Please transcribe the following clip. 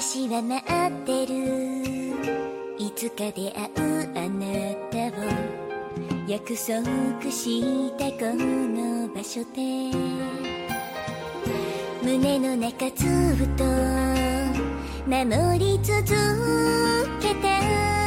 私は待ってる。いつか出会うあなたを約束したこの場所で。胸の中ずっと守り続けた